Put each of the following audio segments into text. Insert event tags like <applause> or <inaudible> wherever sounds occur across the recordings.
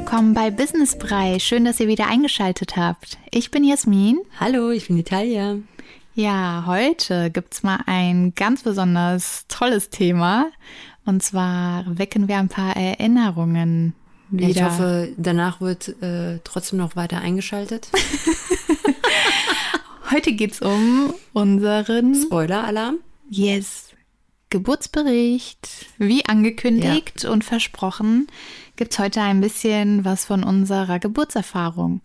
Willkommen bei Business Brei. Schön, dass ihr wieder eingeschaltet habt. Ich bin Jasmin. Hallo, ich bin Italia. Ja, heute gibt's mal ein ganz besonders tolles Thema. Und zwar wecken wir ein paar Erinnerungen. Wieder. Ich hoffe, danach wird äh, trotzdem noch weiter eingeschaltet. <laughs> <laughs> heute geht's um unseren Spoiler-Alarm. Yes. Geburtsbericht. Wie angekündigt ja. und versprochen gibt's heute ein bisschen was von unserer Geburtserfahrung.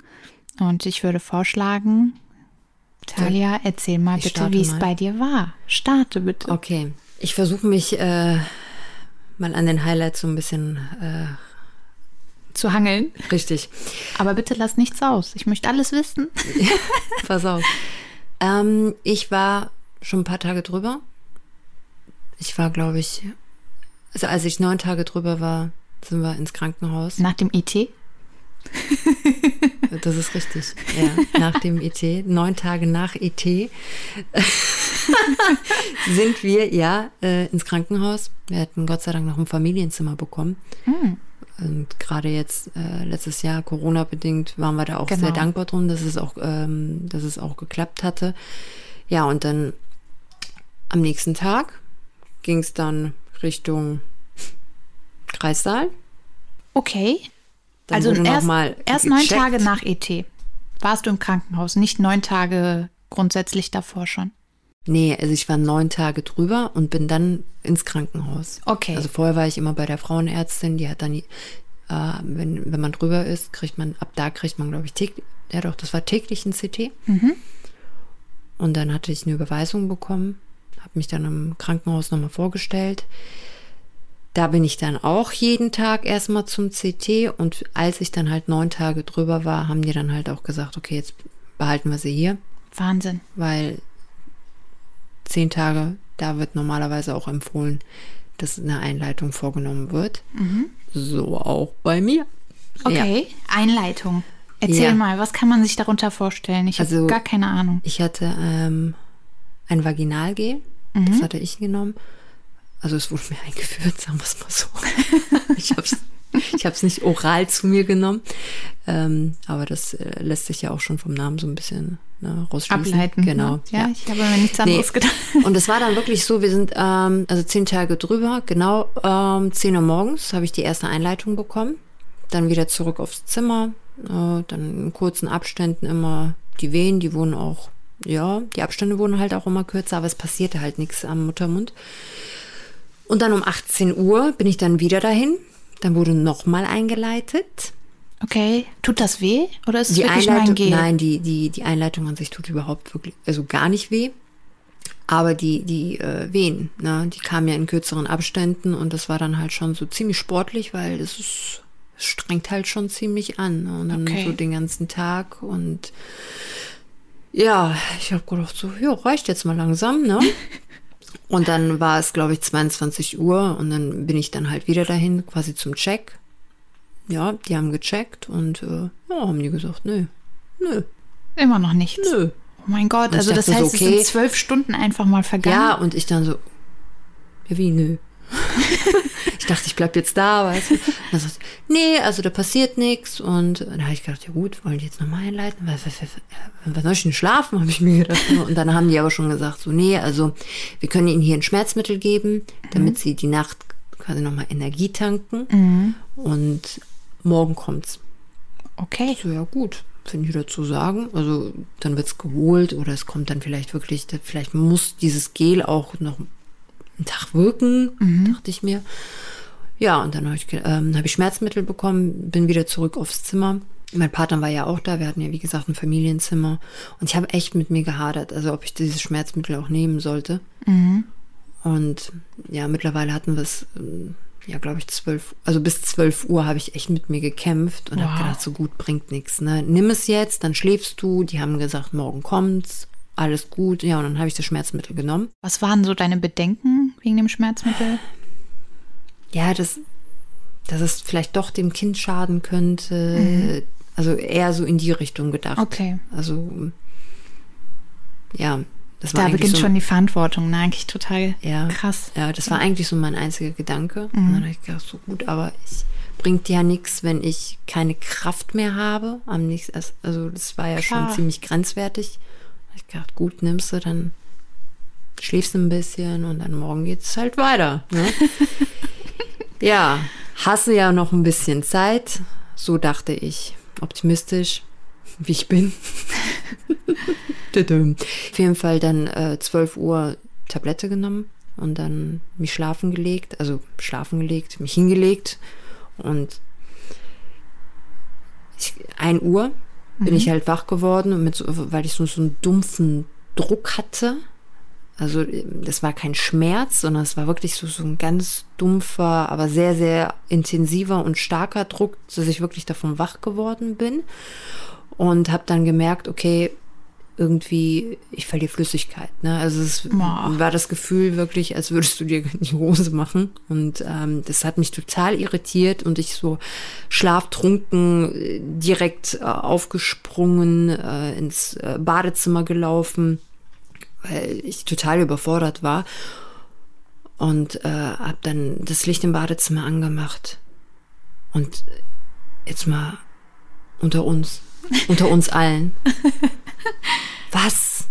Und ich würde vorschlagen, Talia, erzähl mal ich bitte, wie es bei dir war. Starte bitte. Okay. Ich versuche mich äh, mal an den Highlights so ein bisschen äh, zu hangeln. Richtig. Aber bitte lass nichts aus. Ich möchte alles wissen. <laughs> Pass auf. Ähm, ich war schon ein paar Tage drüber. Ich war, glaube ich, also als ich neun Tage drüber war, sind wir ins Krankenhaus. Nach dem IT? <laughs> Das ist richtig. Ja, nach dem ET, neun Tage nach ET, <laughs> sind wir ja äh, ins Krankenhaus. Wir hatten Gott sei Dank noch ein Familienzimmer bekommen. Hm. Und gerade jetzt, äh, letztes Jahr, Corona-bedingt, waren wir da auch genau. sehr dankbar drum, dass es auch, ähm, dass es auch geklappt hatte. Ja, und dann am nächsten Tag ging es dann Richtung Kreissaal. Okay. Dann also erst, erst neun Tage nach ET warst du im Krankenhaus, nicht neun Tage grundsätzlich davor schon. Nee, also ich war neun Tage drüber und bin dann ins Krankenhaus. Okay. Also vorher war ich immer bei der Frauenärztin, die hat dann, äh, wenn, wenn man drüber ist, kriegt man, ab da kriegt man, glaube ich, täglich, ja doch, das war täglich ein CT. Mhm. Und dann hatte ich eine Überweisung bekommen, habe mich dann im Krankenhaus nochmal vorgestellt. Da bin ich dann auch jeden Tag erstmal zum CT und als ich dann halt neun Tage drüber war, haben die dann halt auch gesagt, okay, jetzt behalten wir sie hier. Wahnsinn. Weil zehn Tage, da wird normalerweise auch empfohlen, dass eine Einleitung vorgenommen wird. Mhm. So auch bei mir. Okay, ja. Einleitung. Erzähl ja. mal, was kann man sich darunter vorstellen? Ich also, habe gar keine Ahnung. Ich hatte ähm, ein Vaginalgel, mhm. das hatte ich genommen. Also es wurde mir <laughs> eingeführt, sagen wir es mal so. <laughs> ich habe es ich nicht oral zu mir genommen, ähm, aber das äh, lässt sich ja auch schon vom Namen so ein bisschen ne, rausschließen. Ableiten. Ne? Genau. Ne? Ja, ja, ich habe mir nichts anderes nee. gedacht. Und es war dann wirklich so, wir sind ähm, also zehn Tage drüber, genau ähm, zehn Uhr morgens habe ich die erste Einleitung bekommen, dann wieder zurück aufs Zimmer, äh, dann in kurzen Abständen immer die Wehen, die wurden auch, ja, die Abstände wurden halt auch immer kürzer, aber es passierte halt nichts am Muttermund. Und dann um 18 Uhr bin ich dann wieder dahin. Dann wurde nochmal eingeleitet. Okay, tut das weh oder ist es die wirklich Einleitung, mein? Nein, die, die, die Einleitung an sich tut überhaupt wirklich, also gar nicht weh. Aber die, die äh, Wehen, ne, die kamen ja in kürzeren Abständen und das war dann halt schon so ziemlich sportlich, weil es ist, strengt halt schon ziemlich an. Ne? Und dann okay. so den ganzen Tag und ja, ich habe gedacht so, ja, reicht jetzt mal langsam, ne? <laughs> Und dann war es, glaube ich, 22 Uhr und dann bin ich dann halt wieder dahin, quasi zum Check. Ja, die haben gecheckt und äh, ja, haben die gesagt, nö, nö. Immer noch nichts. Nö. Oh mein Gott, also das heißt, so, okay. es sind zwölf Stunden einfach mal vergangen. Ja, und ich dann so, ja, wie, nö. <laughs> ich dachte, ich bleib jetzt da, weißt du. Dann sagt, nee, also da passiert nichts. Und dann habe ich gedacht, ja gut, wollen die jetzt nochmal einleiten? Was, was, was, was soll ich denn schlafen, <laughs> habe ich mir gedacht. Und dann haben die aber schon gesagt, so, nee, also wir können ihnen hier ein Schmerzmittel geben, damit mhm. sie die Nacht quasi nochmal Energie tanken. Mhm. Und morgen kommt's. Okay. So, ja gut, finde ich dazu sagen. Also dann wird's geholt oder es kommt dann vielleicht wirklich, vielleicht muss dieses Gel auch noch einen Tag wirken, mhm. dachte ich mir. Ja, und dann habe ich, ähm, hab ich Schmerzmittel bekommen, bin wieder zurück aufs Zimmer. Mein Partner war ja auch da, wir hatten ja wie gesagt ein Familienzimmer. Und ich habe echt mit mir gehadert, also ob ich dieses Schmerzmittel auch nehmen sollte. Mhm. Und ja, mittlerweile hatten wir es, ähm, ja, glaube ich, zwölf, also bis zwölf Uhr habe ich echt mit mir gekämpft und wow. habe gedacht, so gut bringt nichts. Ne? Nimm es jetzt, dann schläfst du. Die haben gesagt, morgen kommt's alles gut. Ja, und dann habe ich das Schmerzmittel genommen. Was waren so deine Bedenken wegen dem Schmerzmittel? Ja, dass, dass es vielleicht doch dem Kind schaden könnte. Mhm. Also eher so in die Richtung gedacht. Okay. Also, ja. Das war da beginnt so, schon die Verantwortung, ne? eigentlich total ja, krass. Ja, das war eigentlich so mein einziger Gedanke. Mhm. Und dann habe ich gedacht, so gut, aber ich bringt ja nichts, wenn ich keine Kraft mehr habe. Am nächsten, also das war ja Klar. schon ziemlich grenzwertig. Ich dachte, gut, nimmst du, dann schläfst du ein bisschen und dann morgen geht's halt weiter. Ne? <laughs> ja, hasse ja noch ein bisschen Zeit. So dachte ich. Optimistisch, wie ich bin. <laughs> Auf jeden Fall dann äh, 12 Uhr Tablette genommen und dann mich schlafen gelegt, also schlafen gelegt, mich hingelegt und ich, 1 Uhr bin ich halt wach geworden, und mit so, weil ich so, so einen dumpfen Druck hatte. Also das war kein Schmerz, sondern es war wirklich so, so ein ganz dumpfer, aber sehr, sehr intensiver und starker Druck, dass ich wirklich davon wach geworden bin und habe dann gemerkt, okay, irgendwie, ich verliere Flüssigkeit. Ne? Also es Boah. war das Gefühl wirklich, als würdest du dir <laughs> die Hose machen. Und ähm, das hat mich total irritiert und ich so schlaftrunken äh, direkt äh, aufgesprungen, äh, ins äh, Badezimmer gelaufen, weil ich total überfordert war. Und äh, habe dann das Licht im Badezimmer angemacht. Und jetzt mal unter uns, unter uns <laughs> allen. Was?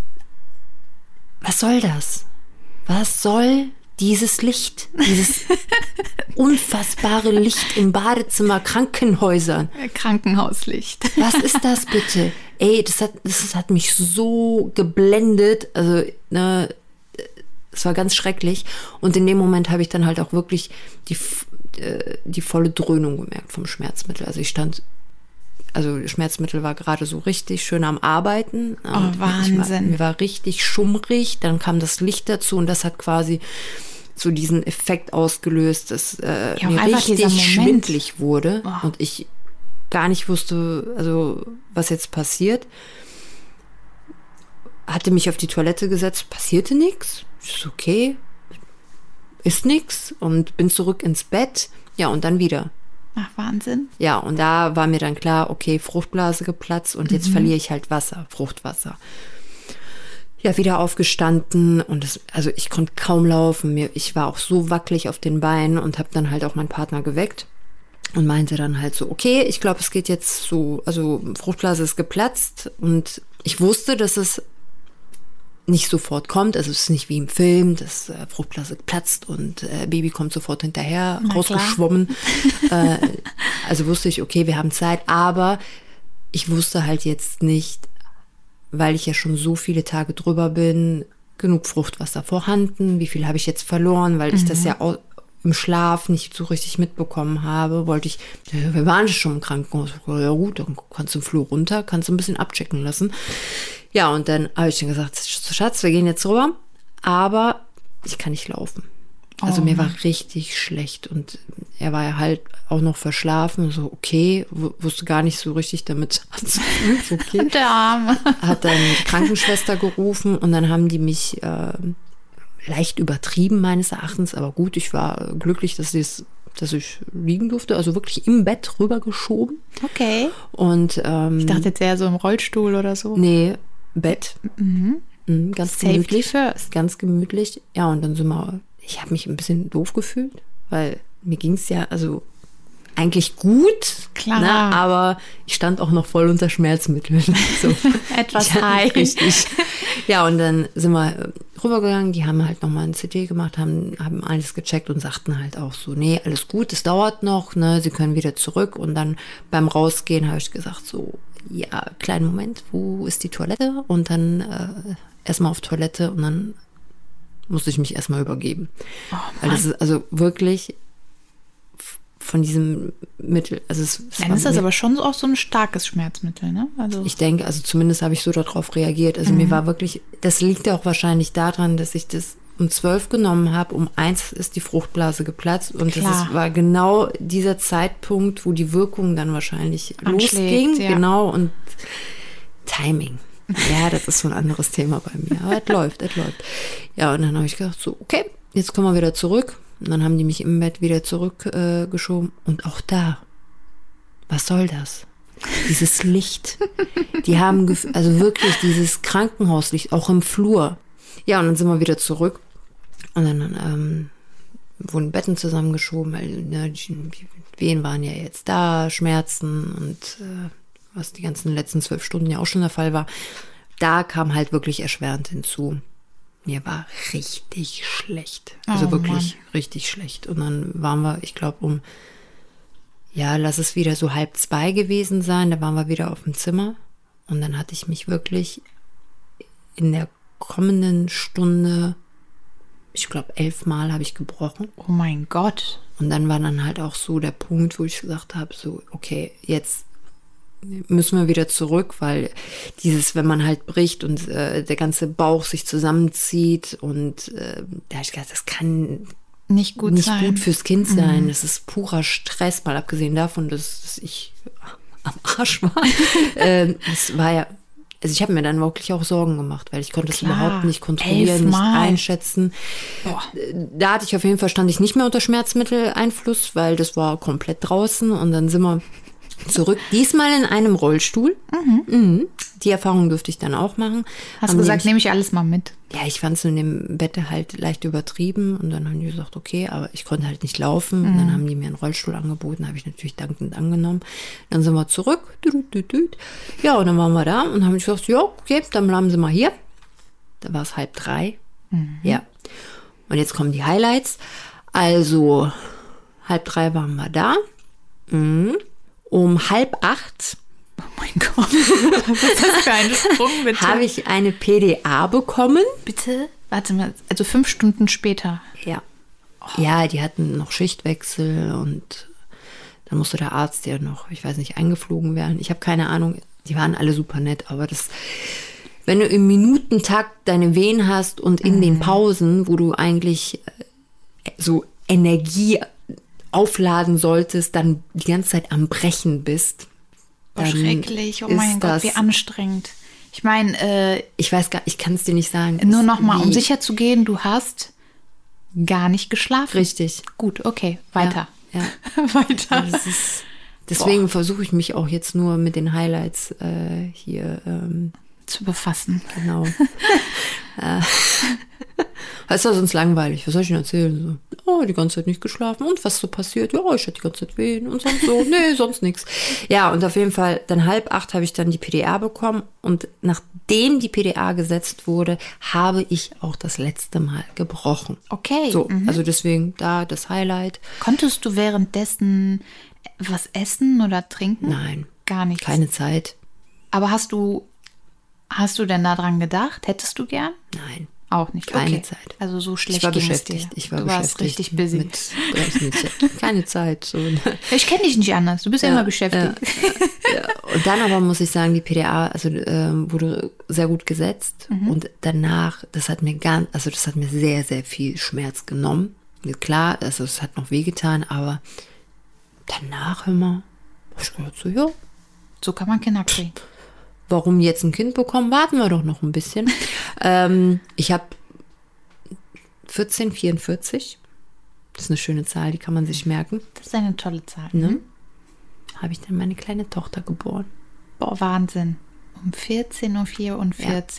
Was soll das? Was soll dieses Licht? Dieses <laughs> unfassbare Licht im Badezimmer Krankenhäusern. Krankenhauslicht. Was ist das bitte? Ey, das hat, das hat mich so geblendet. Also, ne, es war ganz schrecklich. Und in dem Moment habe ich dann halt auch wirklich die, äh, die volle Dröhnung gemerkt vom Schmerzmittel. Also ich stand, also Schmerzmittel war gerade so richtig schön am Arbeiten. Und Ich war, Oh, Wahnsinn. mir war richtig schummrig. Dann kam das Licht dazu und das hat quasi so diesen Effekt ausgelöst, dass äh, Ja, mir richtig schwindlig wurde Oh. und ich gar nicht wusste, also was jetzt passiert. Hatte mich auf die Toilette gesetzt, passierte nichts. Ist okay, ist nix und bin zurück ins Bett. Ja, und dann wieder. Ach, Wahnsinn. Ja, und da war mir dann klar, okay, Fruchtblase geplatzt und Mhm. jetzt verliere ich halt Wasser, Fruchtwasser. Ja, wieder aufgestanden und das, also ich konnte kaum laufen. Mir, ich war auch so wackelig auf den Beinen und habe dann halt auch meinen Partner geweckt und meinte dann halt so, okay, ich glaube, es geht jetzt so, also Fruchtblase ist geplatzt und ich wusste, dass es nicht sofort kommt. Also es ist nicht wie im Film, dass äh, Fruchtblase platzt und äh, Baby kommt sofort hinterher, Na rausgeschwommen. <laughs> äh, also wusste ich, okay, wir haben Zeit, aber ich wusste halt jetzt nicht, weil ich ja schon so viele Tage drüber bin, genug Fruchtwasser vorhanden, wie viel habe ich jetzt verloren, weil ich das ja au- im Schlaf nicht so richtig mitbekommen habe, wollte ich, wir waren schon im Krankenhaus, ja gut, dann kannst du im Flur runter, kannst du ein bisschen abchecken lassen. Ja, und dann habe ich dann gesagt, Schatz, wir gehen jetzt rüber, aber ich kann nicht laufen. Also Oh. mir war richtig schlecht und er war ja halt auch noch verschlafen, so okay, wu- wusste gar nicht so richtig damit <laughs> anzufangen, okay <laughs> Der Arme. hat dann die Krankenschwester gerufen und dann haben die mich äh, leicht übertrieben meines Erachtens, aber gut, ich war glücklich, dass, ich's- dass ich liegen durfte, also wirklich im Bett rübergeschoben Okay. und ähm, Ich dachte jetzt eher so im Rollstuhl oder so. nee, Bett, Mhm, ganz Safety gemütlich, first. ganz gemütlich, ja und dann sind wir, ich habe mich ein bisschen doof gefühlt, weil mir ging es ja, also eigentlich gut, Klar. Ne, aber ich stand auch noch voll unter Schmerzmitteln. <laughs> So. <laughs> Etwas Ja, high. Richtig. Ja, und dann sind wir rübergegangen, die haben halt nochmal ein CT gemacht, haben, haben alles gecheckt und sagten halt auch so, nee, alles gut, es dauert noch, ne, sie können wieder zurück. Und dann beim Rausgehen habe ich gesagt, so, ja, kleinen Moment, wo ist die Toilette? Und dann äh, erstmal auf Toilette und dann musste ich mich erstmal übergeben. Weil das ist also wirklich von diesem Mittel, also es, es Dann ist das aber schon auch so ein starkes Schmerzmittel, ne? Also ich denke, also zumindest habe ich so darauf reagiert. Also Mhm. mir war wirklich, das liegt ja auch wahrscheinlich daran, dass ich das um zwölf genommen habe, um eins ist die Fruchtblase geplatzt und das Klar. ist, war genau dieser Zeitpunkt, wo die Wirkung dann wahrscheinlich Anschlägt, losging. ja. Genau und Timing. Ja, das ist so ein anderes Thema bei mir. Aber es läuft, es läuft. Ja, und dann habe ich gedacht, so, okay, jetzt kommen wir wieder zurück. Und dann haben die mich im Bett wieder zurückgeschoben. Äh, und auch da, was soll das? Dieses Licht. Die haben, also wirklich dieses Krankenhauslicht, auch im Flur. Ja, und dann sind wir wieder zurück. Und dann ähm, wurden Betten zusammengeschoben, weil ne, Wehen waren ja jetzt da, Schmerzen und äh, was die ganzen letzten zwölf Stunden ja auch schon der Fall war. Da kam halt wirklich erschwerend hinzu. Mir war richtig schlecht. Also Oh, wirklich richtig schlecht. Und dann waren wir, ich glaube, um, ja, lass es wieder so halb zwei gewesen sein. Da waren wir wieder auf dem Zimmer. Und dann hatte ich mich wirklich in der kommenden Stunde, ich glaube, elfmal habe ich gebrochen. Oh mein Gott. Und dann war dann halt auch so der Punkt, wo ich gesagt habe, so, okay, jetzt müssen wir wieder zurück, weil dieses, wenn man halt bricht und äh, der ganze Bauch sich zusammenzieht und äh, da habe ich gedacht, das kann Nicht gut nicht sein. Mhm. gut fürs Kind sein. Das ist purer Stress, mal abgesehen davon, dass, dass ich <laughs> am Arsch war. <laughs> ähm, es war ja, also ich habe mir dann wirklich auch Sorgen gemacht, weil ich konnte es überhaupt nicht kontrollieren, nicht einschätzen. Boah. Da hatte ich auf jeden Fall, stand ich nicht mehr unter Schmerzmitteleinfluss, weil das war komplett draußen und dann sind wir zurück. Diesmal in einem Rollstuhl. Mhm. Die Erfahrung durfte ich dann auch machen. Hast Haben du gesagt, nehme ich alles mal mit. ja, ich fand es in dem Bett halt leicht übertrieben und dann haben die gesagt, okay, aber ich konnte halt nicht laufen. Und dann haben die mir einen Rollstuhl angeboten, habe ich natürlich dankend angenommen. Dann sind wir zurück. Ja, und dann waren wir da und haben gesagt, ja, okay, dann bleiben Sie mal hier. Da war es halb drei. Ja. Und jetzt kommen die Highlights. Also, halb drei waren wir da. Mhm. Um halb acht Oh mein Gott. <laughs> Was ist das für ein Sprung, bitte? habe ich eine PDA bekommen. Bitte? Warte mal, also fünf Stunden später. Ja. Ja, die hatten noch Schichtwechsel und dann musste der Arzt ja noch, ich weiß nicht, eingeflogen werden. Ich habe keine Ahnung. Die waren alle super nett, aber das, wenn du im Minutentakt deine Wehen hast und in den Pausen, wo du eigentlich äh, so Energie aufladen solltest, dann die ganze Zeit am Brechen bist. Oh, schrecklich. Oh mein Gott, wie anstrengend. Ich meine, äh, Ich weiß gar, ich kann es dir nicht sagen. nur Es- noch mal, um sicher zu gehen, du hast gar nicht geschlafen. Richtig. Gut, okay, weiter. Ja, ja. <laughs> weiter. Das ist, deswegen versuche ich mich auch jetzt nur mit den Highlights äh, hier, ähm, Zu befassen. genau. <laughs> <laughs> ist ja sonst langweilig. Was soll ich denn erzählen? So, oh, die ganze Zeit nicht geschlafen. Und was so passiert? Ja, ich hatte die ganze Zeit wehen und sonst so. <laughs> Nee, sonst nichts. Ja, und auf jeden Fall, dann halb acht habe ich dann die PDA bekommen. Und nachdem die PDA gesetzt wurde, habe ich auch das letzte Mal gebrochen. Okay. So, mhm. also deswegen da das Highlight. Konntest du währenddessen was essen oder trinken? Nein, Gar nicht. keine Zeit. Aber hast du, hast du denn daran gedacht? Hättest du gern? Nein. Auch nicht. Keine okay. Zeit. Also so schlecht Ich war beschäftigt. Ich war du warst beschäftigt. richtig busy. Mit, keine Zeit. So. ich kenne dich nicht anders. Du bist ja, immer beschäftigt. Ja. Und dann aber muss ich sagen, die PDA also, ähm, wurde sehr gut gesetzt. Mhm. Und danach, das hat mir ganz, also das hat mir sehr, sehr viel Schmerz genommen. Klar, also es hat noch wehgetan, aber danach immer, ich so, ja, So kann man Kinder kriegen. Warum jetzt ein Kind bekommen? Warten wir doch noch ein bisschen. <laughs> ähm, ich habe 1444. Das ist eine schöne Zahl, die kann man sich merken. Das ist eine tolle Zahl. Ne? Habe ich dann meine kleine Tochter geboren. Boah, Wahnsinn. Um 14.44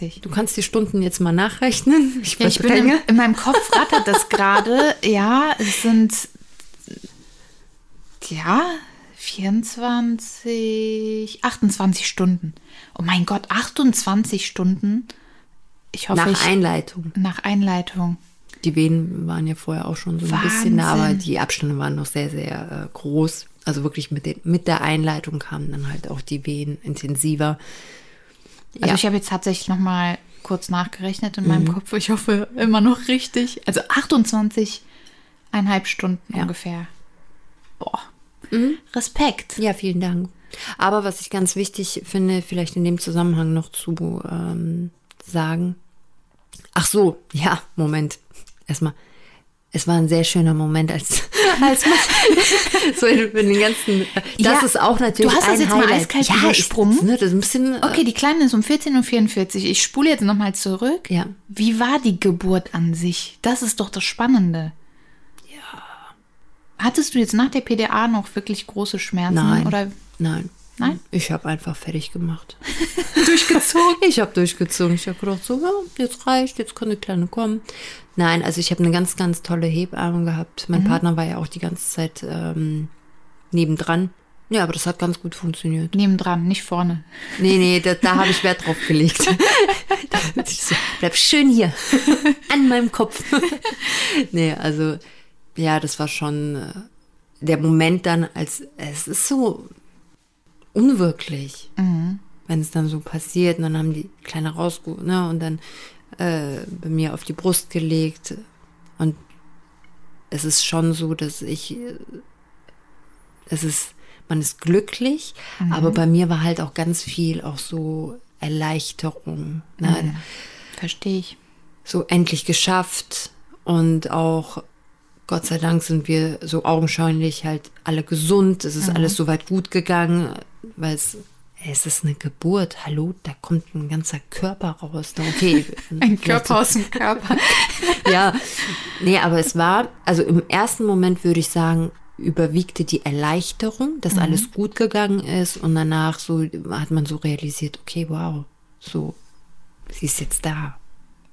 Uhr. Du kannst die Stunden jetzt mal nachrechnen. Ich, Ja, ich bin im, in meinem Kopf rattert das gerade. <laughs> Ja, es sind ja 24, 28 Stunden. Oh mein Gott, 28 Stunden. Ich hoffe, nach ich, Einleitung. nach Einleitung. Die Venen waren ja vorher auch schon so ein bisschen da, aber Wahnsinn. die Abstände waren noch sehr, sehr äh, groß. Also wirklich mit, den, mit der Einleitung kamen dann halt auch die Wehen intensiver. Also Ja. ich habe jetzt tatsächlich noch mal kurz nachgerechnet in meinem Kopf. Ich hoffe immer noch richtig. Also 28,5 Stunden Ja. ungefähr. Boah. Respekt. Ja, vielen Dank. Aber was ich ganz wichtig finde, vielleicht in dem Zusammenhang noch zu ähm, sagen. Ach so, ja, Moment. Erstmal. Es war ein sehr schöner Moment, als, <laughs> als <laughs> so in, in den ganzen. Das Ja, ist auch natürlich. du hast das jetzt mal Highlight. eiskalt ja, übersprungen. Ist, ne, das ist ein bisschen. Okay, die Kleine ist um 14.44 Uhr. Ich spule jetzt noch mal zurück. Ja. Wie war die Geburt an sich? Das ist doch das Spannende. Hattest du jetzt nach der PDA noch wirklich große Schmerzen? Nein. Oder Nein. Nein? Ich habe einfach fertig gemacht. <laughs> Durchgezogen? Ich habe durchgezogen. Ich habe gedacht, so, ja, jetzt reicht, jetzt kann eine Kleine kommen. Nein, also ich habe eine ganz, ganz tolle Hebamme gehabt. Mein Partner war ja auch die ganze Zeit ähm, nebendran. Ja, aber das hat ganz gut funktioniert. Nebendran, nicht vorne. Nee, nee, da, da habe ich Wert drauf gelegt. <laughs> bleib schön hier, an meinem Kopf. <laughs> nee, also, ja, das war schon äh, der Moment dann, als es ist so unwirklich, Mhm. wenn es dann so passiert. Und dann haben die Kleine rausgeholt, ne, und dann äh, bei mir auf die Brust gelegt. Und es ist schon so, dass ich, äh, es ist, man ist glücklich, aber bei mir war halt auch ganz viel auch so Erleichterung. Ne? Verstehe ich. So endlich geschafft und auch Gott sei Dank sind wir so augenscheinlich halt alle gesund. Es ist alles soweit gut gegangen, weil es, es ist eine Geburt. Hallo, da kommt ein ganzer Körper raus. Okay. <laughs> Ein Körper aus dem Körper. <laughs> ja, nee, aber es war, also im ersten Moment würde ich sagen, überwiegte die Erleichterung, dass alles gut gegangen ist und danach so hat man so realisiert, okay, wow, so, sie ist jetzt da.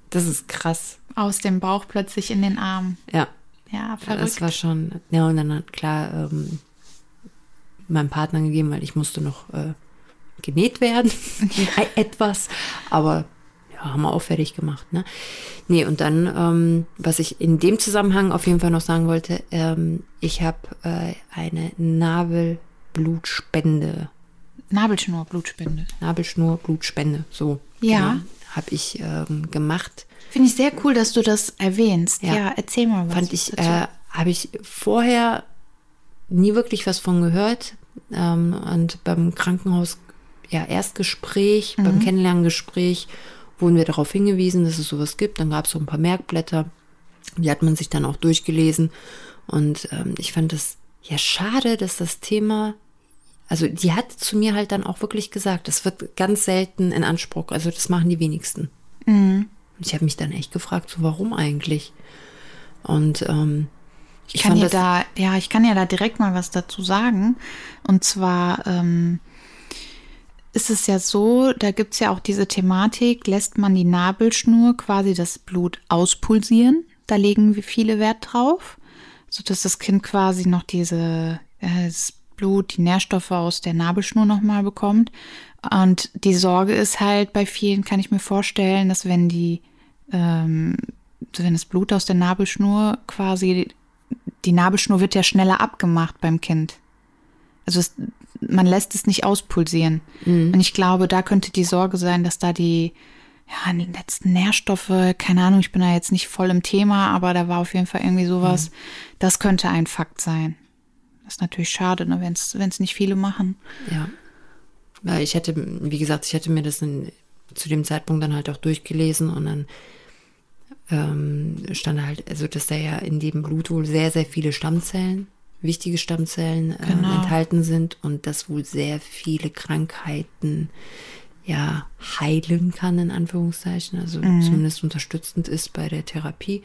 Das ist krass. Aus dem Bauch plötzlich in den Arm. Ja, Ja, das verrückt. war schon, ja, und dann hat klar ähm, meinem Partner gegeben, weil ich musste noch äh, genäht werden, <laughs> <laughs> etwas, aber ja, haben wir auch fertig gemacht, ne? Nee, und dann, ähm, was ich in dem Zusammenhang auf jeden Fall noch sagen wollte, ähm, ich habe äh, eine Nabelblutspende, Nabelschnur, Blutspende. Nabelschnur, Blutspende, so. Ja. Habe ich ähm, gemacht. Finde ich sehr cool, dass du das erwähnst. Ja, Ja. erzähl mal was. fand ich, äh, habe ich vorher nie wirklich was von gehört. Ähm, und beim Krankenhaus, ja, Erstgespräch, beim Kennenlerngespräch wurden wir darauf hingewiesen, dass es sowas gibt. Dann gab es so ein paar Merkblätter. Die hat man sich dann auch durchgelesen. Und ähm, ich fand das ja schade, dass das Thema, also die hat zu mir halt dann auch wirklich gesagt, das wird ganz selten in Anspruch, also das machen die wenigsten. Und ich habe mich dann echt gefragt, so warum eigentlich? Und ähm, Ich kann fand dir das- da, ja, ich kann ja da direkt mal was dazu sagen. Und zwar ähm, ist es ja so, da gibt es ja auch diese Thematik, lässt man die Nabelschnur quasi das Blut auspulsieren. Da legen wir viele Wert drauf, sodass das Kind quasi noch diese, äh, Blut, die Nährstoffe aus der Nabelschnur nochmal bekommt. Und die Sorge ist halt bei vielen, kann ich mir vorstellen, dass wenn die, ähm, wenn das Blut aus der Nabelschnur quasi die Nabelschnur wird ja schneller abgemacht beim Kind. Also es, man lässt es nicht auspulsieren. Und ich glaube, da könnte die Sorge sein, dass da die, ja, die letzten Nährstoffe, keine Ahnung, ich bin da jetzt nicht voll im Thema, aber da war auf jeden Fall irgendwie sowas. Das könnte ein Fakt sein. Das ist natürlich schade, ne, wenn es nicht viele machen. Ja. Weil ich hätte, wie gesagt, ich hätte mir das in, zu dem Zeitpunkt dann halt auch durchgelesen und dann ähm, stand halt, also dass da ja in dem Blut wohl sehr, sehr viele Stammzellen, wichtige Stammzellen ähm, Genau. enthalten sind und das wohl sehr viele Krankheiten ja heilen kann, in Anführungszeichen, also zumindest unterstützend ist bei der Therapie.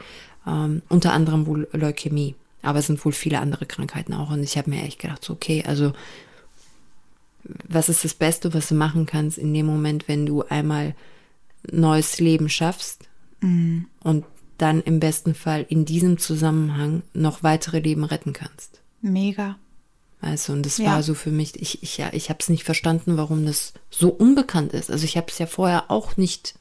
Ähm, unter anderem wohl Leukämie. Aber es sind wohl viele andere Krankheiten auch. Und ich habe mir echt gedacht, so, okay, also was ist das Beste, was du machen kannst in dem Moment, wenn du einmal neues Leben schaffst und dann im besten Fall in diesem Zusammenhang noch weitere Leben retten kannst. Mega. Also, und das Ja. war so für mich, ich, ich, ja, ich habe es nicht verstanden, warum das so unbekannt ist. Also ich habe es ja vorher auch nicht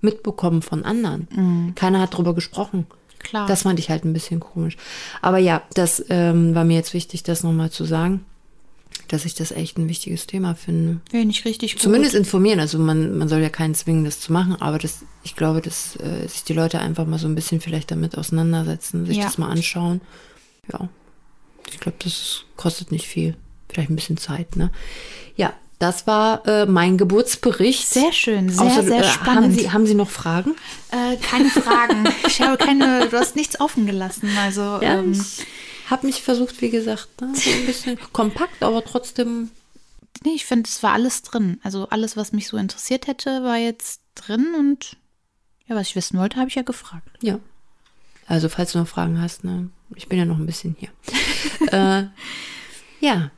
mitbekommen von anderen. Keiner hat drüber gesprochen. Klar. Das fand ich halt ein bisschen komisch. Aber ja, das ähm, war mir jetzt wichtig, das nochmal zu sagen, dass ich das echt ein wichtiges Thema finde. Finde ich richtig gut. Zumindest informieren. Also man, man soll ja keinen zwingen, das zu machen, aber das, ich glaube, dass äh, sich die Leute einfach mal so ein bisschen vielleicht damit auseinandersetzen, sich Ja. das mal anschauen. Ja. Ich glaube, das ist, kostet nicht viel. Vielleicht ein bisschen Zeit, ne? Ja, das war äh, mein Geburtsbericht. Sehr schön, sehr, Außer, sehr äh, spannend. Haben Sie, haben Sie noch Fragen? Äh, keine Fragen. ich habe keine, du hast nichts offen gelassen. Also, Ja, ähm, ich habe mich versucht, wie gesagt, ne, so ein bisschen <laughs> kompakt, aber trotzdem nee, ich finde, es war alles drin. Also alles, was mich so interessiert hätte, war jetzt drin und ja, was ich wissen wollte, habe ich ja gefragt. Ja. Also, falls du noch Fragen hast, ne, ich bin ja noch ein bisschen hier. <laughs> äh, ja,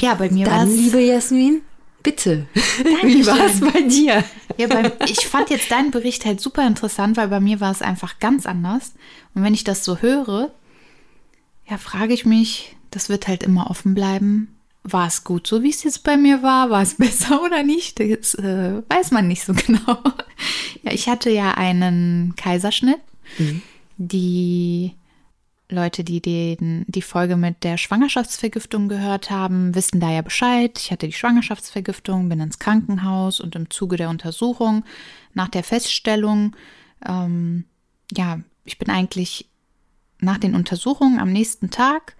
Ja, bei mir war Dann, es. liebe Jasmin, bitte. <laughs> Dankeschön. Wie war es bei dir? Ja, beim, ich fand jetzt deinen Bericht halt super interessant, weil bei mir war es einfach ganz anders. Und wenn ich das so höre, ja, frage ich mich, das wird halt immer offen bleiben. War es gut, so wie es jetzt bei mir war? War es <laughs> besser oder nicht? Das äh, weiß man nicht so <laughs> genau. ja, ich hatte ja einen Kaiserschnitt. Die Leute, die den, die Folge mit der Schwangerschaftsvergiftung gehört haben, wissen da ja Bescheid. Ich hatte die Schwangerschaftsvergiftung, bin ins Krankenhaus und im Zuge der Untersuchung nach der Feststellung, ähm, ja, ich bin eigentlich nach den Untersuchungen am nächsten Tag,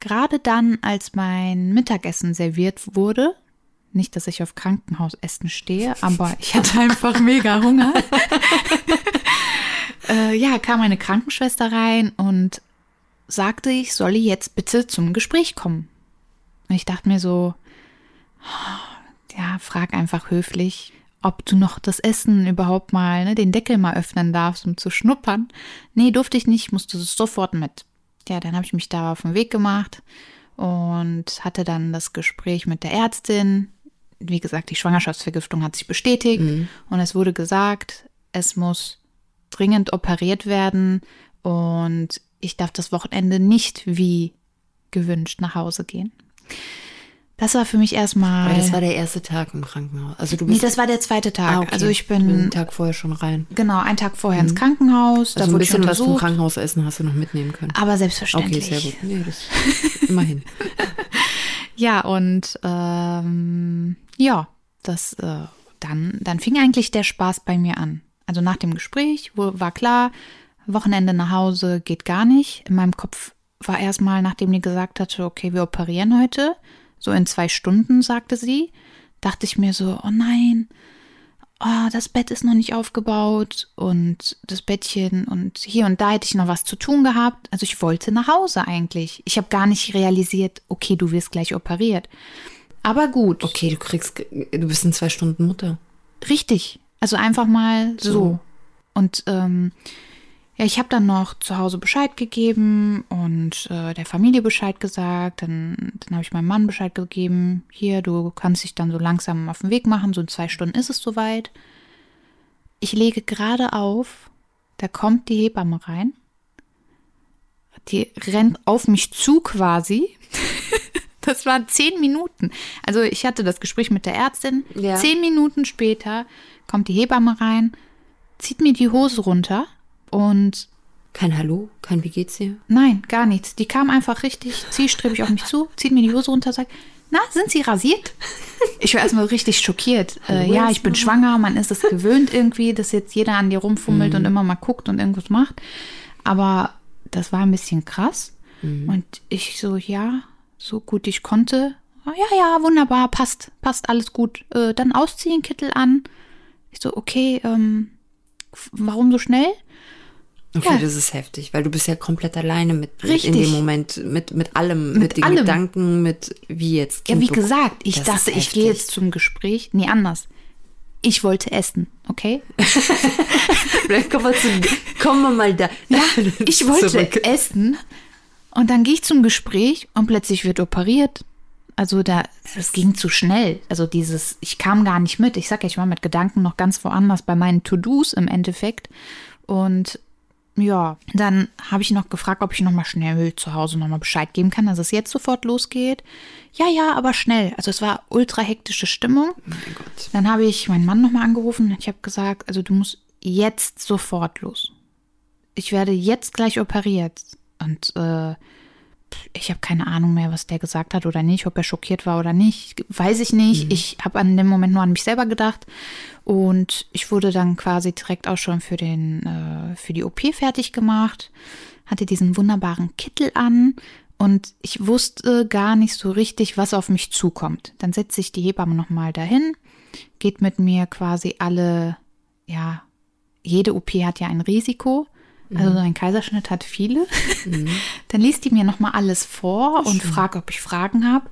gerade dann, als mein Mittagessen serviert wurde, nicht, dass ich auf Krankenhausessen stehe, aber ich hatte <laughs> einfach mega Hunger. <laughs> äh, ja, kam eine Krankenschwester rein und sagte, ich solle jetzt bitte zum Gespräch kommen. Und ich dachte mir so, ja, frag einfach höflich, ob du noch das Essen überhaupt mal, ne, den Deckel mal öffnen darfst, um zu schnuppern. Nee, durfte ich nicht, musste sofort mit. Ja, dann habe ich mich da auf den Weg gemacht und hatte dann das Gespräch mit der Ärztin. Wie gesagt, die Schwangerschaftsvergiftung hat sich bestätigt und es wurde gesagt, es muss dringend operiert werden und ich darf das Wochenende nicht wie gewünscht nach Hause gehen. Das war für mich erstmal. Weil das war der erste Tag im Krankenhaus. Also du nee, bist das war der zweite Tag. Ah, okay. Also ich bin einen Tag vorher schon rein. genau einen Tag vorher ins Krankenhaus. Da Also ein wurde ich bisschen was vom. Krankenhausessen hast du noch mitnehmen können. Aber Okay, selbstverständlich. sehr gut. Nee, das <laughs> immerhin. Ja, und ähm, ja, das äh, dann, dann fing eigentlich der Spaß bei mir an. Also nach dem Gespräch war klar, Wochenende nach Hause geht gar nicht. In meinem Kopf war erstmal, nachdem die gesagt hatte, okay, wir operieren heute, so in zwei Stunden, sagte sie, dachte ich mir so, oh nein, oh, das Bett ist noch nicht aufgebaut und das Bettchen und hier und da hätte ich noch was zu tun gehabt. Also ich wollte nach Hause eigentlich. Ich habe gar nicht realisiert, okay, du wirst gleich operiert. Aber gut, Okay, du kriegst, du bist in zwei Stunden Mutter. richtig. Also einfach mal so. So. Und ähm, ja, ich habe dann noch zu Hause Bescheid gegeben und äh, der Familie Bescheid gesagt. Dann, dann habe ich meinem Mann Bescheid gegeben. Hier, du kannst dich dann so langsam auf den Weg machen. So in zwei Stunden ist es soweit. Ich lege gerade auf. Da kommt die Hebamme rein. Die rennt auf mich zu quasi. <laughs> Das waren zehn Minuten. Also ich hatte das Gespräch mit der Ärztin. Ja. Zehn Minuten später kommt die Hebamme rein, zieht mir die Hose runter und Kein Hallo, kein Wie geht's dir? nein, gar nichts. Die kam einfach richtig zielstrebig auf mich zu, zieht mir die Hose runter, sagt, na, sind Sie rasiert? Ich war erstmal richtig schockiert. Äh, ja, ich bin schwanger, man ist es gewöhnt irgendwie, dass jetzt jeder an dir rumfummelt und immer mal guckt und irgendwas macht. Aber das war ein bisschen krass. Und ich so, ja, so gut ich konnte. Ja, ja, wunderbar, passt, passt, alles gut. Äh, dann ausziehen, Kittel an. Ich so, okay, ähm, warum so schnell? Okay, Ja. das ist heftig, weil du bist ja komplett alleine mit Richtig. in dem Moment, mit, mit allem, mit, den allem. Gedanken, mit wie jetzt. Ja, Kind wie bekommen. gesagt, ich Das dachte, ich gehe jetzt zum Gespräch. Nee, anders. Ich wollte essen, okay? Vielleicht kommen wir, zu, kommen wir mal da. Ja, <laughs> ich wollte zurück. essen und dann gehe ich zum Gespräch und plötzlich wird operiert. Also da, es ging zu schnell. Also dieses, ich kam gar nicht mit. Ich sag ja, ich war mit Gedanken noch ganz woanders bei meinen To-Dos im Endeffekt. Und ja, dann habe ich noch gefragt, ob ich noch mal schnell zu Hause noch mal Bescheid geben kann, dass es jetzt sofort losgeht. Ja, ja, aber schnell. Also es war ultra hektische Stimmung. Mein Gott. Dann habe ich meinen Mann nochmal angerufen. Ich habe gesagt, also du musst jetzt sofort los. Ich werde jetzt gleich operiert. Und äh, ich habe keine Ahnung mehr, was der gesagt hat oder nicht, ob er schockiert war oder nicht. Weiß ich nicht. Ich habe an dem Moment nur an mich selber gedacht. Und ich wurde dann quasi direkt auch schon für, den, äh, für die OP fertig gemacht. Hatte diesen wunderbaren Kittel an. Und ich wusste gar nicht so richtig, was auf mich zukommt. Dann setzt sich die Hebamme nochmal dahin, geht mit mir quasi alle, ja, jede OP hat ja ein Risiko. Also so ein Kaiserschnitt hat viele. <laughs> Dann liest die mir nochmal alles vor und fragt, ob ich Fragen habe.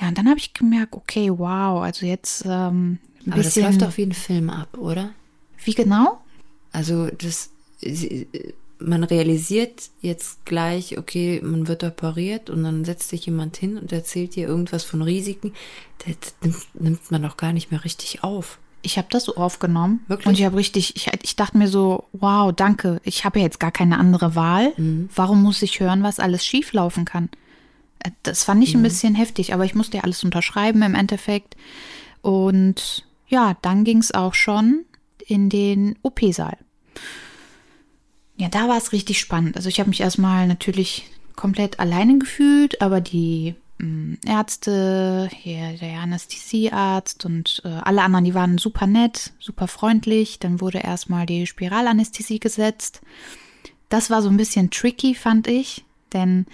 Ja, und dann habe ich gemerkt, okay, wow, also jetzt ähm, ein Aber das läuft auf wie ein Film ab, oder? wie genau? Also das, man realisiert jetzt gleich, okay, man wird operiert und dann setzt sich jemand hin und erzählt dir irgendwas von Risiken, das nimmt, nimmt man doch gar nicht mehr richtig auf. Ich habe das so aufgenommen. Wirklich? Und ich habe richtig, ich, ich dachte mir so, wow, danke, ich habe ja jetzt gar keine andere Wahl. Mhm. Warum muss ich hören, was alles schieflaufen kann? Äh, Das fand ich ein bisschen heftig, aber ich musste ja alles unterschreiben im Endeffekt. Und ja, dann ging es auch schon in den OP-Saal. Ja, da war es richtig spannend. Also ich habe mich erstmal natürlich komplett alleine gefühlt, aber die Ärzte, hier der Anästhesiearzt und äh, alle anderen, die waren super nett, super freundlich. Dann wurde erstmal die Spiralanästhesie gesetzt. Das war so ein bisschen tricky, fand ich, denn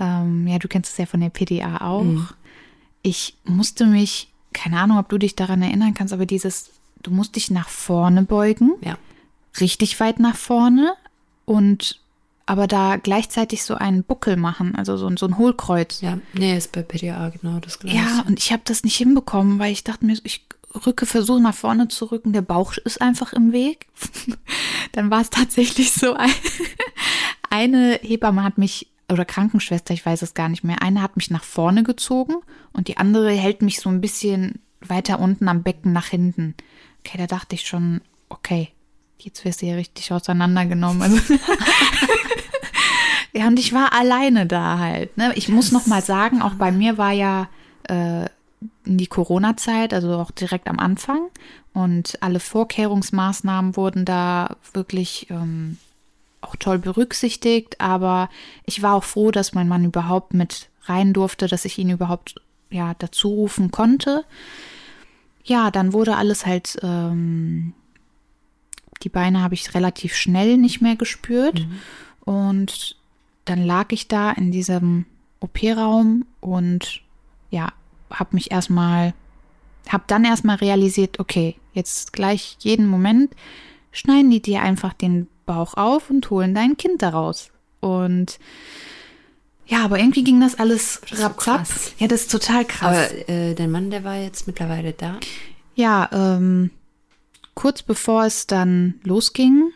ähm, ja, du kennst es ja von der PDA auch. Ich musste mich, keine Ahnung, ob du dich daran erinnern kannst, aber dieses, du musst dich nach vorne beugen Ja. richtig weit nach vorne und aber da gleichzeitig so einen Buckel machen, also so, ein- so ein Hohlkreuz. Ja, nee, ist bei PDA genau das gleiche. Ja, und ich habe das nicht hinbekommen, weil ich dachte mir, ich rücke, versuche nach vorne zu rücken, der Bauch ist einfach im Weg. <laughs> Dann war es tatsächlich so, ein, <laughs> eine Hebamme hat mich, oder Krankenschwester, ich weiß es gar nicht mehr, eine hat mich nach vorne gezogen und die andere hält mich so ein bisschen weiter unten am Becken nach hinten. Okay, da dachte ich schon, okay, jetzt wirst du ja richtig auseinandergenommen. Also <laughs> ja, und ich war alleine da halt. Ne? Ich muss noch mal sagen, auch bei mir war ja äh, die Corona-Zeit, also auch direkt am Anfang. Und alle Vorkehrungsmaßnahmen wurden da wirklich ähm, auch toll berücksichtigt. Aber ich war auch froh, dass mein Mann überhaupt mit rein durfte, dass ich ihn überhaupt ja dazu rufen konnte. Ja, dann wurde alles halt, ähm, die Beine habe ich relativ schnell nicht mehr gespürt. Und dann lag ich da in diesem OP-Raum und ja, habe mich erstmal, habe dann erstmal realisiert, okay, jetzt gleich jeden Moment schneiden die dir einfach den Bauch auf und holen dein Kind daraus. Und ja, aber irgendwie ging das alles so rapzapp. krass. Ja, das ist total krass. Aber äh, dein Mann, der war jetzt mittlerweile da. Ja, ähm, kurz bevor es dann losging,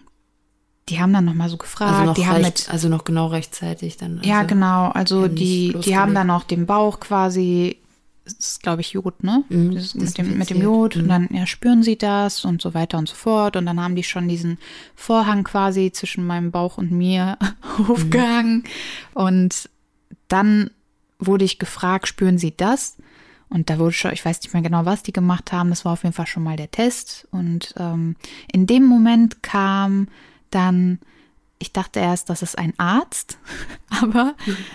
die haben dann nochmal so gefragt, Also noch, die haben mit, also noch genau rechtzeitig dann. Also, ja genau, also die, die haben dann auch den Bauch quasi, das ist glaube ich Jod, ne? Mhm, mit, dem, mit dem. Jod und Mhm. dann ja, spüren sie das und so weiter und so fort und dann haben die schon diesen Vorhang quasi zwischen meinem Bauch und mir <laughs> aufgehangen und dann wurde ich gefragt, spüren Sie das? Und da wurde schon, ich weiß nicht mehr genau, was die gemacht haben. Das war auf jeden Fall schon mal der Test. Und ähm, in dem Moment kam dann, ich dachte erst, das ist ein Arzt, <laughs> aber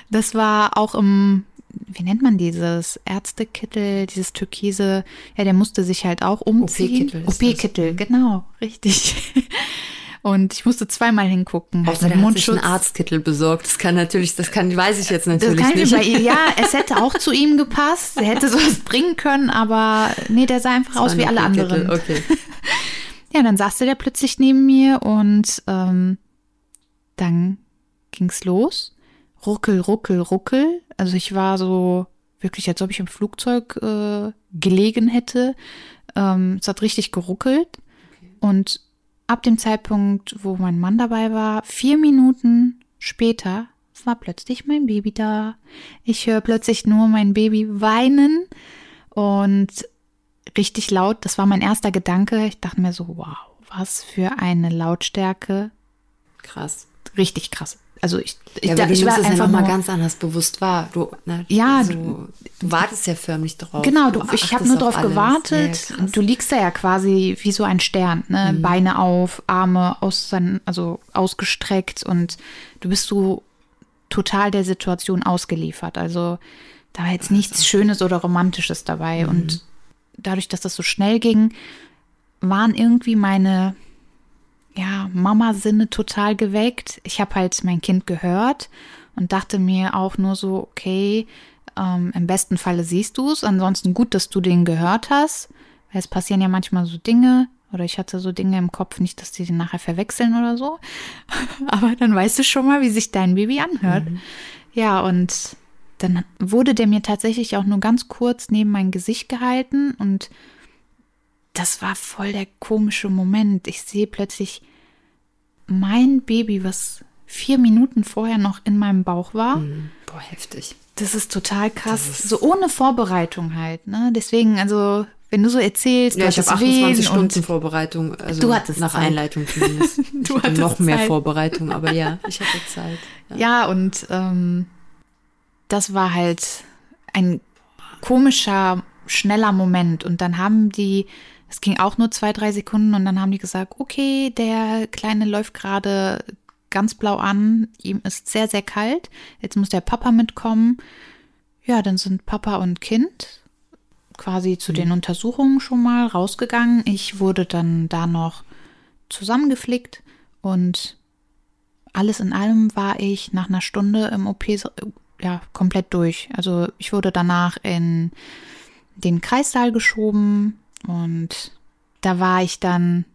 das war auch im, wie nennt man dieses Ärztekittel, dieses Türkise, ja, der musste sich halt auch umziehen. OP-Kittel. OP-Kittel, genau, richtig. Und ich musste zweimal hingucken. Außer mit der hat sich Mundschutz. einen Arztkittel besorgt. Das kann natürlich, das kann, weiß ich jetzt Das natürlich kann ich nicht. ihr, ja, es hätte auch zu ihm gepasst. Er hätte sowas <laughs> bringen können, aber nee, der sah einfach aus wie alle anderen. Okay. <laughs> Ja, dann saß der plötzlich neben mir und ähm, dann ging's los. Ruckel, ruckel, ruckel. Also ich war so wirklich, als ob ich im Flugzeug äh, gelegen hätte. Ähm, es hat richtig geruckelt. Und ab dem Zeitpunkt, wo mein Mann dabei war, vier Minuten später, war plötzlich mein Baby da. Ich höre plötzlich nur mein Baby weinen und richtig laut. Das war mein erster Gedanke. Ich dachte mir so, wow, was für eine Lautstärke. Krass. Richtig krass. Also ich, ich, Ja, da, ich war ja einfach nur, ganz anders bewusst wahr. Du, ne, Ja, so, du, wartest ja förmlich drauf. Genau, du, ich habe nur auf drauf alles. gewartet. Ja, du liegst da ja quasi wie so ein Stern, ne? Beine auf, Arme aus, also ausgestreckt und du bist so total der Situation ausgeliefert. Also da war jetzt nichts Schönes oder Romantisches dabei. Und dadurch, dass das so schnell ging, waren irgendwie meine ja, Mama-Sinne total geweckt. Ich habe halt mein Kind gehört und dachte mir auch nur so, okay, ähm, im besten Falle siehst du es. Ansonsten gut, dass du den gehört hast. Weil es passieren ja manchmal so Dinge, oder ich hatte so Dinge im Kopf, nicht, dass die den nachher verwechseln oder so. <laughs> Aber dann weißt du schon mal, wie sich dein Baby anhört. Ja, und dann wurde der mir tatsächlich auch nur ganz kurz neben mein Gesicht gehalten und das war voll der komische Moment. Ich sehe plötzlich mein Baby, was vier Minuten vorher noch in meinem Bauch war. Mhm. Boah, heftig. Das ist total krass. Ist so ohne Vorbereitung halt. Ne? Deswegen, also wenn du so erzählst, ja, du ich habe hattest 28 Wehen Stunden und Vorbereitung. Also Du hattest nach Zeit. Einleitung zumindest. <laughs> Du hattest noch mehr Zeit. Vorbereitung, aber ja, <laughs> ich hatte Zeit. Ja. Ja, und ähm, das war halt ein komischer, schneller Moment. Und dann haben die, es ging auch nur zwei, drei Sekunden, und dann haben die gesagt, okay, der Kleine läuft gerade ganz blau an, ihm ist sehr, sehr kalt, jetzt muss der Papa mitkommen. Ja, dann sind Papa und Kind quasi zu den Untersuchungen schon mal rausgegangen. Ich wurde dann da noch zusammengeflickt und alles in allem war ich nach einer Stunde im OP ja komplett durch. Also ich wurde danach in den Kreissaal geschoben und da war ich dann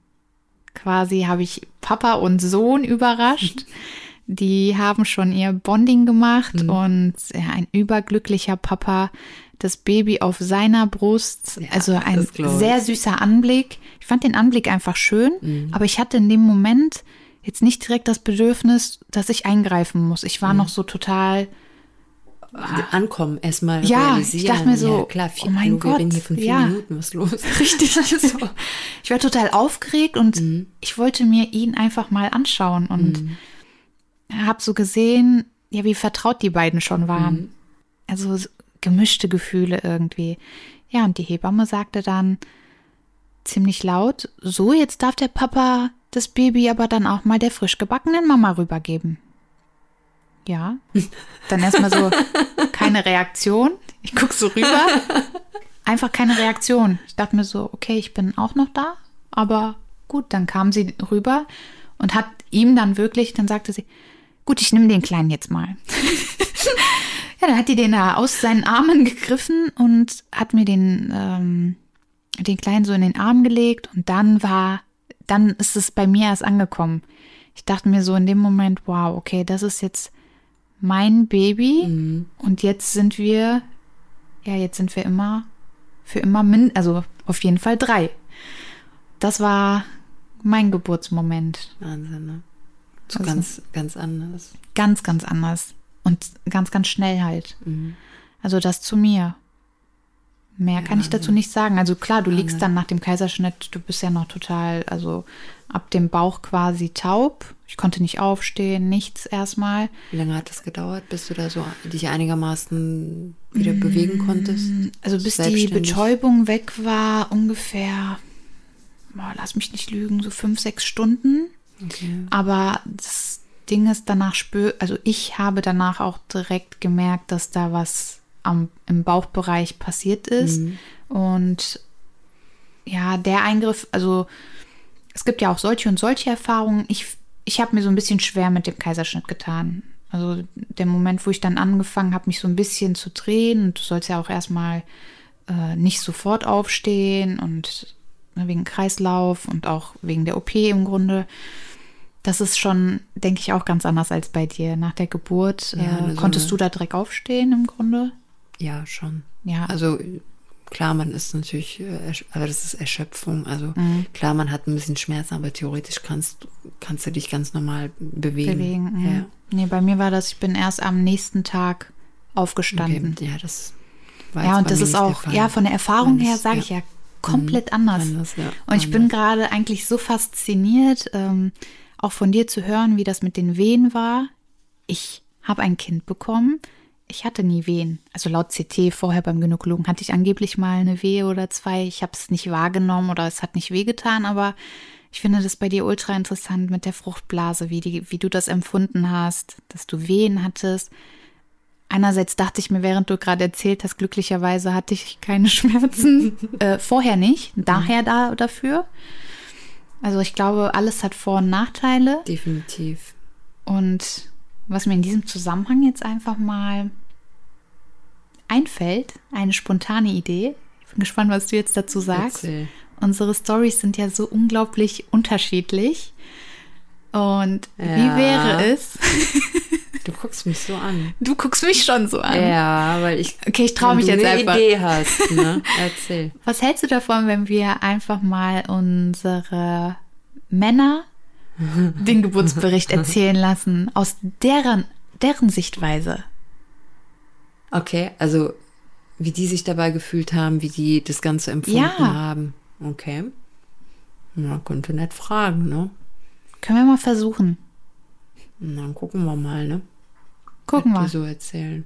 quasi, habe ich Papa und Sohn überrascht. <laughs> Die haben schon ihr Bonding gemacht und ja, ein überglücklicher Papa, das Baby auf seiner Brust. Ja, also ein sehr süßer Anblick. Ich fand den Anblick einfach schön, aber ich hatte in dem Moment jetzt nicht direkt das Bedürfnis, dass ich eingreifen muss. Ich war noch so total, Ankommen, erstmal Ja, realisieren. ich dachte mir so, ja, klar, vier, oh mein hallo, wir Gott, hier von vier ja. Minuten, was ist los? <laughs> richtig <laughs> so. Ich war total aufgeregt und ich wollte mir ihn einfach mal anschauen und habe so gesehen, ja, wie vertraut die beiden schon waren. Also so gemischte Gefühle irgendwie. Ja, und die Hebamme sagte dann ziemlich laut, so, jetzt darf der Papa das Baby aber dann auch mal der frisch gebackenen Mama rübergeben. Ja. Dann erstmal so keine Reaktion. Ich guck so rüber. Einfach keine Reaktion. Ich dachte mir so, okay, ich bin auch noch da, aber gut, dann kam sie rüber und hat ihm dann wirklich, dann sagte sie, gut, ich nehme den Kleinen jetzt mal. <laughs> ja, dann hat die den da aus seinen Armen gegriffen und hat mir den, ähm, den Kleinen so in den Arm gelegt und dann war, dann ist es bei mir erst angekommen. Ich dachte mir so in dem Moment, wow, okay, das ist jetzt mein Baby und jetzt sind wir, ja, jetzt sind wir immer für immer, min also auf jeden Fall drei. Das war mein Geburtsmoment. Wahnsinn, ne? So Also- ganz, ganz anders. Ganz, ganz anders. Und ganz, ganz schnell halt. Also das zu mir. Mehr kann ich dazu nicht sagen. Also klar, du liegst dann nach dem Kaiserschnitt, du bist ja noch total, also ab dem Bauch quasi taub. Ich konnte nicht aufstehen, nichts erstmal. Wie lange hat das gedauert, bis du da so dich einigermaßen wieder bewegen konntest? Also bis die? Betäubung weg war, ungefähr, boah, lass mich nicht lügen, so fünf, sechs Stunden. Okay. Aber das Ding ist danach spür, also ich habe danach auch direkt gemerkt, dass da was am, im Bauchbereich passiert ist. Und ja, der Eingriff, also es gibt ja auch solche und solche Erfahrungen. Ich, ich habe mir so ein bisschen schwer mit dem Kaiserschnitt getan. Also der Moment, wo ich dann angefangen habe, mich so ein bisschen zu drehen und du sollst ja auch erstmal äh, nicht sofort aufstehen und ne, wegen Kreislauf und auch wegen der OP im Grunde. Das ist schon, denke ich, auch ganz anders als bei dir. Nach der Geburt Ja, äh, so konntest du da direkt aufstehen im Grunde? Ja, schon. Ja. Also klar, man ist natürlich, äh, aber das ist Erschöpfung. Also Mhm. klar, man hat ein bisschen Schmerzen, aber theoretisch kannst, kannst du dich ganz normal bewegen. bewegen. mhm. Ja. Nee, bei mir war das, ich bin erst am nächsten Tag aufgestanden. Okay. Ja, das war Ja, und das ist auch, ja, von der Erfahrung Meines- her sage ja. ich ja komplett anders. Anders, ja. Und ich bin gerade eigentlich so fasziniert, ähm, auch von dir zu hören, wie das mit den Wehen war. Ich habe ein Kind bekommen. Ich hatte nie Wehen. Also laut CT vorher beim Gynäkologen hatte ich angeblich mal eine Wehe oder zwei. Ich habe es nicht wahrgenommen oder es hat nicht wehgetan, aber ich finde das bei dir ultra interessant mit der Fruchtblase, wie, die, wie du das empfunden hast, dass du Wehen hattest. Einerseits dachte ich mir, während du gerade erzählt hast, glücklicherweise hatte ich keine <laughs> Schmerzen. äh, vorher nicht, daher da dafür. Also ich glaube, alles hat Vor- und Nachteile. Definitiv. Und was mir in diesem Zusammenhang jetzt einfach mal einfällt, eine spontane Idee. Ich bin gespannt, was du jetzt dazu sagst. Erzähl. Unsere Stories sind ja so unglaublich unterschiedlich. Und wie Ja. wäre es? <laughs> Du guckst mich so an. Du guckst mich schon so an. Ja, weil ich. Okay, ich trau wenn mich du jetzt eine einfach. Idee hast, ne? <laughs> Erzähl. Was hältst du davon, wenn wir einfach mal unsere Männer <laughs> den Geburtsbericht erzählen lassen, aus deren, deren Sichtweise. Okay, also wie die sich dabei gefühlt haben, wie die das Ganze empfunden Ja. haben. Okay. Na, könnte nett fragen, ne? Können wir mal versuchen. Na, dann gucken wir mal, ne? Gucken wir. so erzählen.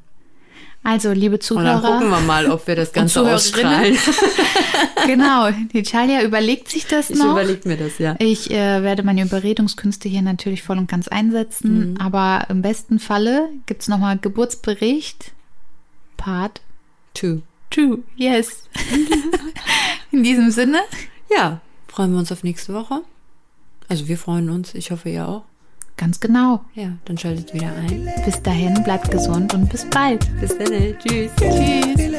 Also, liebe Und dann gucken Zuhörer, wir mal, ob wir das Ganze ausstrahlen. <laughs> <laughs> genau, die Talia überlegt sich das Ich noch. überlege mir das, ja. Ich äh, werde meine Überredungskünste hier natürlich voll und ganz einsetzen, aber im besten Falle gibt es nochmal Geburtsbericht, Part Two. 2. Yes. <laughs> In diesem Sinne, Ja, freuen wir uns auf nächste Woche. Also wir freuen uns, ich hoffe ihr auch. Ganz genau. Ja, dann schaltet wieder ein. Bis dahin, bleibt gesund und bis bald. Bis dann, tschüss. Tschüss.